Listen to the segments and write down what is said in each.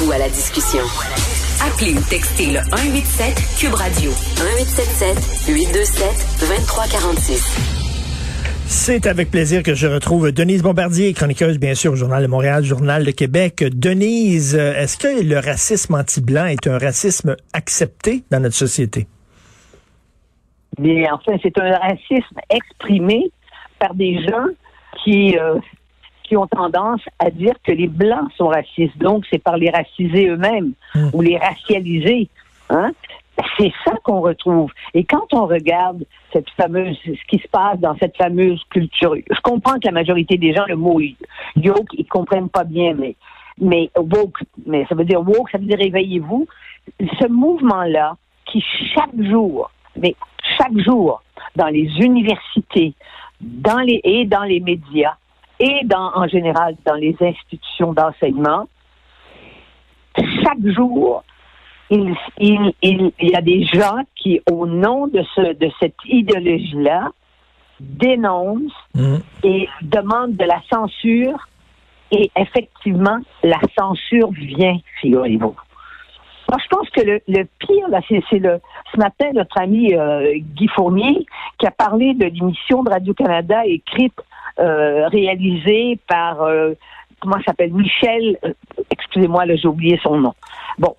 Joignez-vous à la discussion. Appelez ou textez le 187 Cube Radio 1877 827 2346. C'est avec plaisir que je retrouve Denise Bombardier, chroniqueuse bien sûr au Journal de Montréal, Journal de Québec. Denise, est-ce que le racisme anti-blanc est un racisme accepté dans notre société? Mais enfin, c'est un racisme exprimé par des gens qui, euh, qui ont tendance à dire que les Blancs sont racistes. Donc, c'est par les racisés eux-mêmes hmm. ou les racialisés. Hein? C'est ça qu'on retrouve. Et quand on regarde cette fameuse, ce qui se passe dans cette fameuse culture, je comprends que la majorité des gens, le mot yoke, ils comprennent pas bien, mais, mais woke, mais ça veut dire woke, ça veut dire réveillez-vous. Ce mouvement-là, qui chaque jour, mais chaque jour, dans les universités, dans les, et dans les médias, et dans, en général dans les institutions d'enseignement, chaque jour, il, il, il, y a des gens qui, au nom de, ce, de cette idéologie-là, dénoncent mmh. et demandent de la censure. Et effectivement, la censure vient, figurez-vous. Moi, je pense que le, le pire, là, c'est, le ce matin notre ami euh, Guy Fournier qui a parlé de l'émission de Radio Canada écrite, euh, réalisée par euh, comment s'appelle Michel. excusez-moi, là, j'ai oublié son nom. Bon,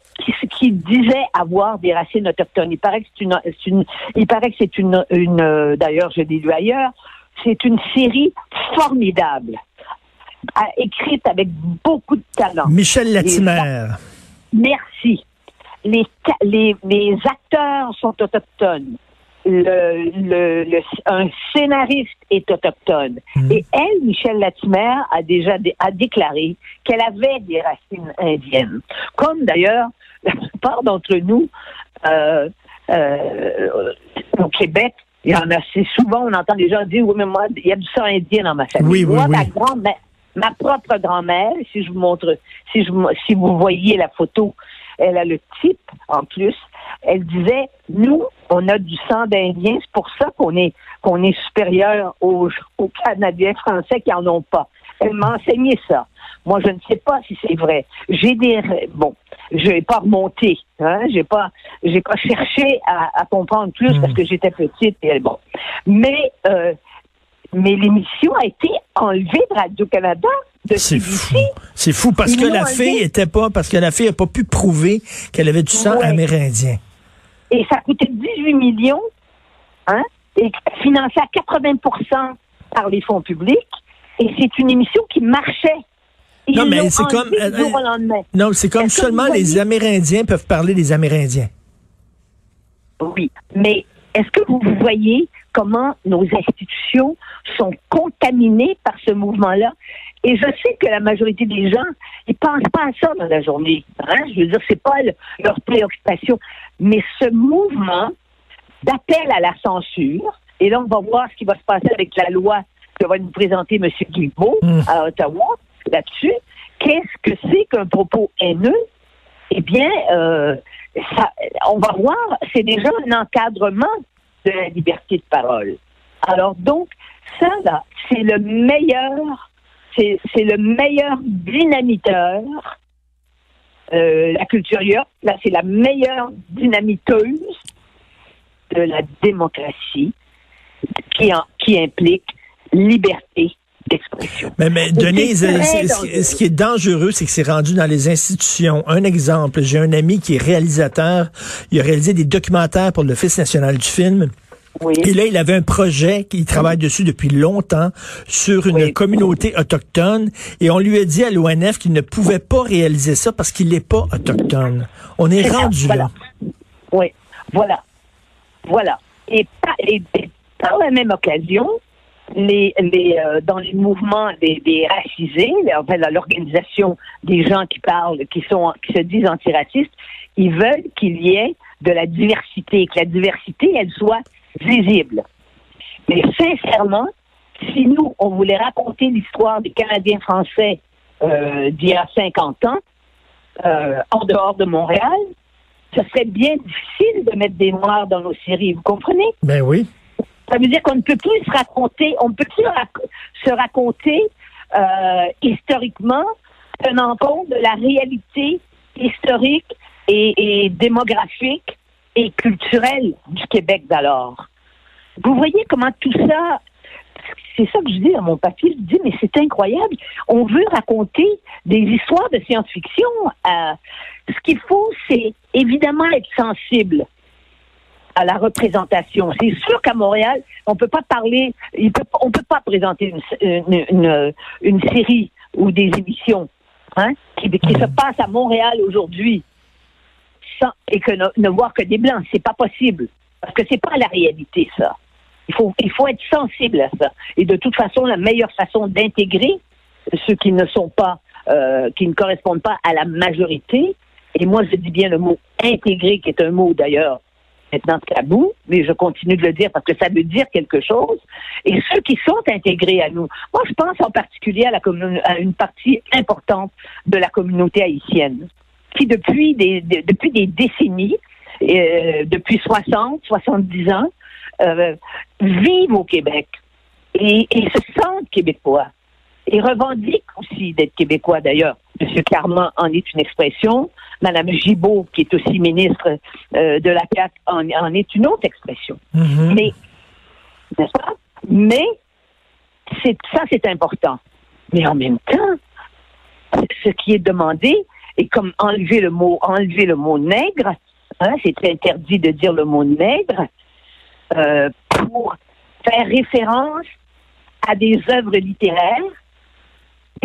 qui, disait avoir des racines autochtones. Il paraît que c'est une, il paraît que c'est une, une d'ailleurs, je l'ai lu ailleurs, c'est une série formidable, écrite avec beaucoup de talent. Michel Latimer. Merci. Les, les, les acteurs sont autochtones le, le, un scénariste est autochtone. Hmm. Et elle, Michel Latimer, a déjà a déclaré qu'elle avait des racines indiennes. Comme d'ailleurs la plupart d'entre nous euh, euh, au Québec, il y en a assez souvent, on entend des gens dire oui, mais moi, il y a du sang indien dans ma famille. moi, ma grand-mère, ma propre grand-mère, si je vous montre, si je si vous voyez la photo, elle a le type en plus. Elle disait, nous, on a du sang d'Indien, c'est pour ça qu'on est qu'on est supérieur aux, aux Canadiens français qui en ont pas. Elle m'a enseigné ça. Moi, je ne sais pas si c'est vrai. J'ai des bon, je n'ai pas remonté, hein, j'ai pas, j'ai pas cherché à, comprendre plus parce que j'étais petite et bon. Mais euh, mais l'émission a été enlevée de Radio Canada. C'est fou. C'est fou parce que la fille était pas, parce que la fille n'a pas pu prouver qu'elle avait du sang amérindien. Et ça coûtait 18 millions, hein, et financé à 80% par les fonds publics. Et c'est une émission qui marchait. non, mais c'est comme, non, c'est comme seulement les Amérindiens peuvent parler des Amérindiens. Oui, mais est-ce que vous voyez comment nos institutions sont contaminées par ce mouvement-là? Et je sais que la majorité des gens, ils pensent pas à ça dans la journée. Hein? Je veux dire, c'est pas leur préoccupation. Mais ce mouvement d'appel à la censure, et là, on va voir ce qui va se passer avec la loi que va nous présenter M. Guilbeault mmh. à Ottawa là-dessus. Qu'est-ce que c'est qu'un propos haineux? Eh bien, euh, on va voir, c'est déjà un encadrement de la liberté de parole. Alors donc, ça, là, c'est le meilleur c'est le meilleur dynamiteur. Euh, la culture là, c'est la meilleure dynamiteuse de la démocratie qui, qui implique liberté d'expression. Mais, mais Denise, ce, qui est dangereux, c'est que c'est rendu dans les institutions. Un exemple, j'ai un ami qui est réalisateur, il a réalisé des documentaires pour l'Office national du film. Et là, il avait un projet, il travaille dessus depuis longtemps, sur une communauté autochtone. Et on lui a dit à l'ONF qu'il ne pouvait pas réaliser ça parce qu'il n'est pas autochtone. On est, rendu là. Oui, voilà. Voilà. Et par, la même occasion, les, les euh, dans les mouvements des, des racisés, enfin l'organisation des gens qui parlent, qui sont qui se disent antiracistes, ils veulent qu'il y ait de la diversité, que la diversité elle soit visible. Mais sincèrement, si nous on voulait raconter l'histoire des Canadiens français euh, d'il y a 50 ans, euh, en dehors de Montréal, ce serait bien difficile de mettre des Noirs dans nos séries, vous comprenez? Ben oui. Ça veut dire qu'on ne peut plus se raconter, on ne peut plus se raconter euh, historiquement tenant compte de la réalité historique et, démographique et culturelle du Québec d'alors. Vous voyez comment tout ça, c'est ça que je dis à mon papier, je dis, mais c'est incroyable. On veut raconter des histoires de science-fiction. Euh, ce qu'il faut, c'est évidemment être sensible à la représentation. C'est sûr qu'à Montréal, on peut pas parler, il peut, on peut pas présenter une, une, série ou des émissions hein, qui, qui se passent à Montréal aujourd'hui et que ne, voir que des blancs, c'est pas possible parce que c'est pas la réalité ça. Il faut il faut être sensible à ça. Et de toute façon, la meilleure façon d'intégrer ceux qui ne sont pas euh, qui ne correspondent pas à la majorité, et moi je dis bien le mot intégrer, qui est un mot d'ailleurs maintenant tabou, mais je continue de le dire parce que ça veut dire quelque chose. Et ceux qui sont intégrés à nous, moi je pense en particulier à, une partie importante de la communauté haïtienne, qui depuis des, depuis des décennies, euh, depuis 60, 70 ans, euh, vivent au Québec et, et se sentent québécois et revendiquent aussi d'être québécois d'ailleurs. M. Carman en est une expression. Mme Gibault, qui est aussi ministre euh, de la CAQ, en, est une autre expression. Mm-hmm. Mais, n'est-ce pas? Mais, c'est, ça, c'est important. Mais en même temps, ce qui est demandé, et comme enlever le mot, enlever le mot nègre, hein, c'est interdit de dire le mot nègre, euh, pour faire référence à des œuvres littéraires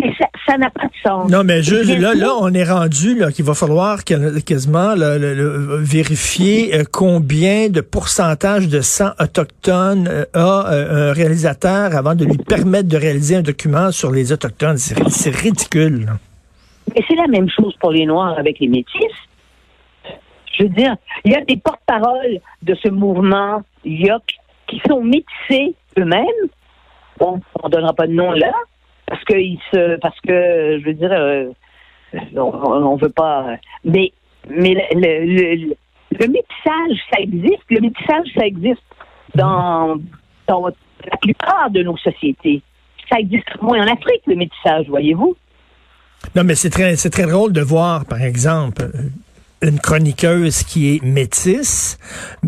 et ça n'a pas de sens. Non, mais juste là, là, on est rendu là qu'il va falloir quasiment vérifier euh, combien de pourcentage de sang autochtone euh, a euh, un réalisateur avant de lui permettre de réaliser un document sur les autochtones. C'est ridicule. Et c'est la même chose pour les Noirs avec les Métis. Je veux dire, il y a des porte-paroles de ce mouvement YOC qui sont métissés eux-mêmes. Bon, on ne donnera pas de nom là, parce que il se, parce que je veux dire, euh, on, veut pas. Mais mais le, le, métissage, ça existe. Le métissage, ça existe dans, dans la plupart de nos sociétés. Ça existe moins en Afrique, le métissage, voyez-vous. Non, mais c'est très, c'est très drôle de voir, par exemple, une chroniqueuse qui est métisse,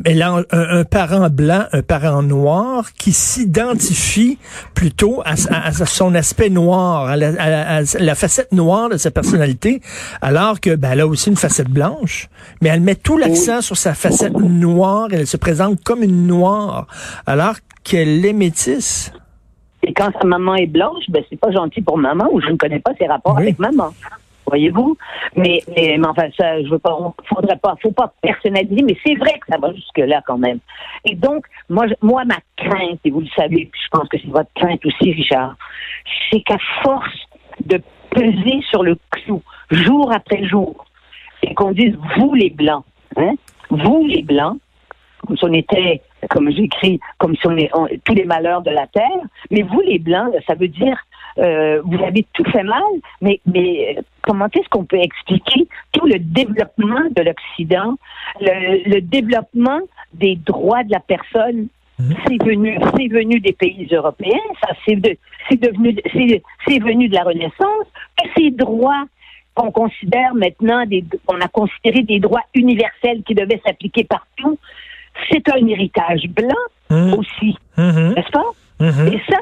a un, parent blanc, un parent noir qui s'identifie plutôt à, son aspect noir, à la, facette noire de sa personnalité, alors que ben, elle a aussi une facette blanche, mais elle met tout l'accent sur sa facette noire, elle se présente comme une noire, alors qu'elle est métisse. Et quand sa maman est blanche, ben c'est pas gentil pour maman ou je ne connais pas ses rapports avec maman voyez-vous. Mais, mais, enfin, ça, je veux pas, faudrait pas, faut pas personnaliser, mais c'est vrai que ça va jusque là quand même. Et donc, moi, moi, ma crainte, et vous le savez, puis je pense que c'est votre crainte aussi, Richard, c'est qu'à force de peser sur le clou jour après jour, et qu'on dise vous les blancs, hein, vous les blancs, comme si on était, comme j'écris, comme si on est tous les malheurs de la terre, mais vous les blancs, ça veut dire euh, vous avez tout fait mal, mais, mais comment est-ce qu'on peut expliquer tout le développement de l'Occident, le, développement des droits de la personne mhm. c'est venu, c'est venu des pays européens, ça, c'est, devenu, c'est, venu de la Renaissance. ces droits qu'on considère maintenant, des, qu'on a considéré des droits universels qui devaient s'appliquer partout, c'est un héritage blanc mhm. aussi, mhm. n'est-ce pas? Mm-hmm. Et ça,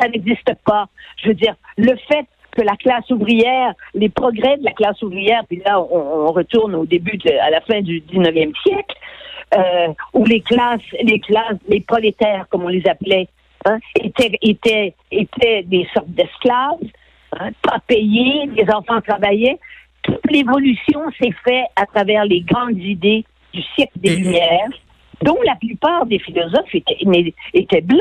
ça n'existe pas. Je veux dire, le fait que la classe ouvrière, les progrès de la classe ouvrière, puis là, on, retourne au début, à la fin du 19e siècle, euh, où les classes, les classes, les prolétaires, comme on les appelait, hein, étaient, étaient, étaient des sortes d'esclaves, hein, pas payés, les enfants travaillaient. Toute l'évolution s'est faite à travers les grandes idées du siècle des Lumières, dont la plupart des philosophes étaient, étaient blancs.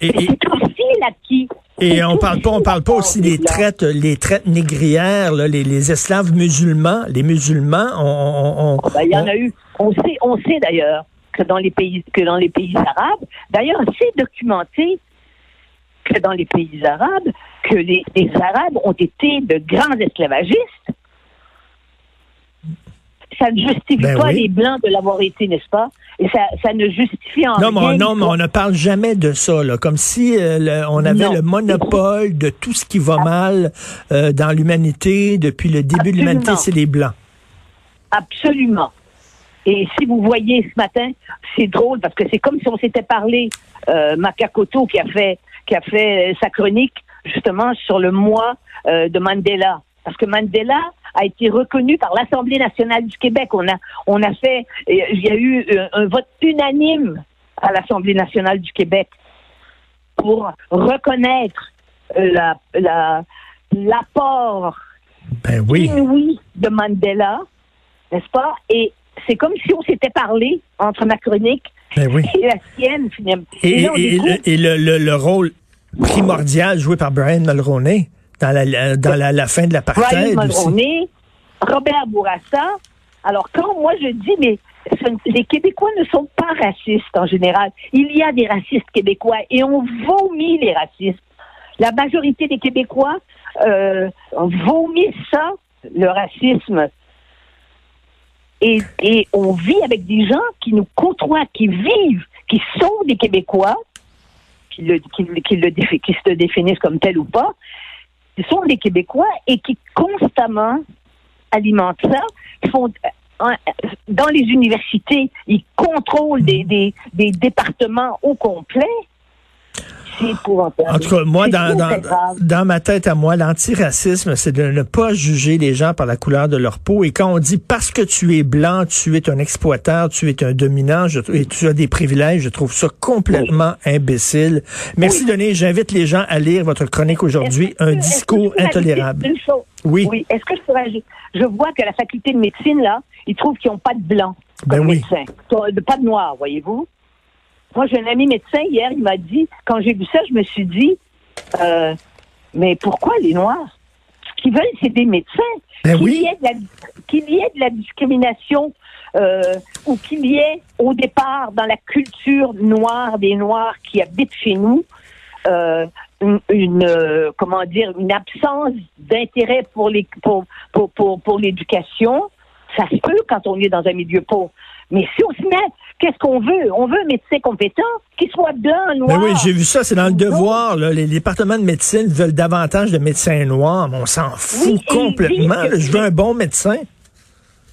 Et, c'est aussi l'acquis. Et on parle pas, on parle pas aussi des traites, les traites négrières, là, les, les, esclaves musulmans, les musulmans, on, ah, ben, il y en a eu. On sait, on sait d'ailleurs que dans les pays, que dans les pays arabes, d'ailleurs, c'est documenté que dans les pays arabes, que les, les Arabes ont été de grands esclavagistes ça ne justifie ben pas les Blancs de l'avoir été, n'est-ce pas? Et ça, ça ne justifie en non, rien... Mais non, mais on ne parle jamais de ça, là, comme si euh, on avait le monopole de tout ce qui va mal euh, dans l'humanité depuis le début de l'humanité, c'est les Blancs. Absolument. Et si vous voyez ce matin, c'est drôle parce que c'est comme si on s'était parlé, euh, Makakoto qui a fait qui a fait sa chronique justement sur le mois euh, de Mandela. Parce que Mandela a été reconnu par l'Assemblée nationale du Québec. On a, on a fait, il y a eu euh, un vote unanime à l'Assemblée nationale du Québec pour reconnaître euh, la, la, l'apport ben oui. inouï de Mandela, n'est-ce pas? Et c'est comme si on s'était parlé entre ma chronique ben oui. et la sienne, finalement. Et, et, le, le, le, rôle primordial joué par Brian Mulroney dans la, dans la, la fin de l'apartheid Mulroney, Robert Bourassa. Alors, quand moi je dis, mais les Québécois ne sont pas racistes en général. Il y a des racistes québécois et on vomit les racistes. La majorité des Québécois euh, vomissent ça, le racisme. Et, et on vit avec des gens qui nous côtoient, qui vivent, qui sont des Québécois, qui, le, qui, qui, le, qui se définissent comme tel ou pas, qui sont des Québécois et qui constamment alimentent ça. Euh, dans les universités, ils contrôlent des départements au complet. En tout cas, moi, dans, dans, ma tête à moi, l'antiracisme, c'est de ne pas juger les gens par la couleur de leur peau. Et quand on dit parce que tu es blanc, tu es un exploiteur, tu es un dominant et tu as des privilèges, je trouve ça complètement imbécile. Merci, Denis. J'invite les gens à lire votre chronique aujourd'hui, Un discours intolérable. Oui. oui. Est-ce que je pourrais Je vois que la faculté de médecine, là, ils trouvent qu'ils n'ont pas de blanc ben comme oui. médecin. Pas de noir, voyez-vous? Moi, j'ai un ami médecin hier, il m'a dit, quand j'ai vu ça, je me suis dit, euh, mais pourquoi les Noirs? Ce qu'ils veulent, c'est des médecins. Ben qu'il, y ait de la, discrimination euh, ou qu'il y ait au départ dans la culture noire des Noirs qui habitent chez nous euh, une, comment dire une absence d'intérêt pour les pour, pour, pour, pour l'éducation. Ça se peut quand on est dans un milieu pauvre. Mais si on se met, qu'est-ce qu'on veut? On veut un médecin compétent, qui soit blanc, noir. Ben oui, j'ai vu ça, c'est dans le devoir. Là. Les départements de médecine veulent davantage de médecins noirs, mais on s'en fout complètement. je veux un bon médecin.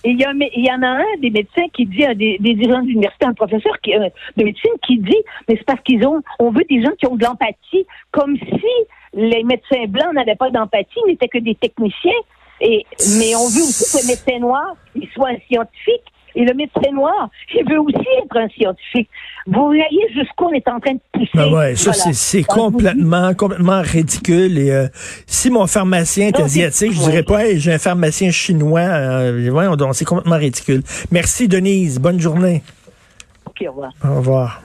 Et il y, y, en a un des médecins qui dit, des, des dirigeants d'université, un professeur qui, euh, de médecine qui dit, mais c'est parce qu'ils ont, on veut des gens qui ont de l'empathie, comme si les médecins blancs n'avaient pas d'empathie, n'étaient que des techniciens. Et, mais on veut aussi que le médecin noir, il soit un scientifique, et le médecin noir, il veut aussi être un scientifique. Vous voyez jusqu'où on est en train de pousser. Ben ouais, ça c'est complètement complètement ridicule. Et euh, si mon pharmacien est asiatique, je dirais pas, j'ai un pharmacien chinois. Euh, c'est complètement ridicule. Merci Denise. Bonne journée. Ok, au revoir. Au revoir.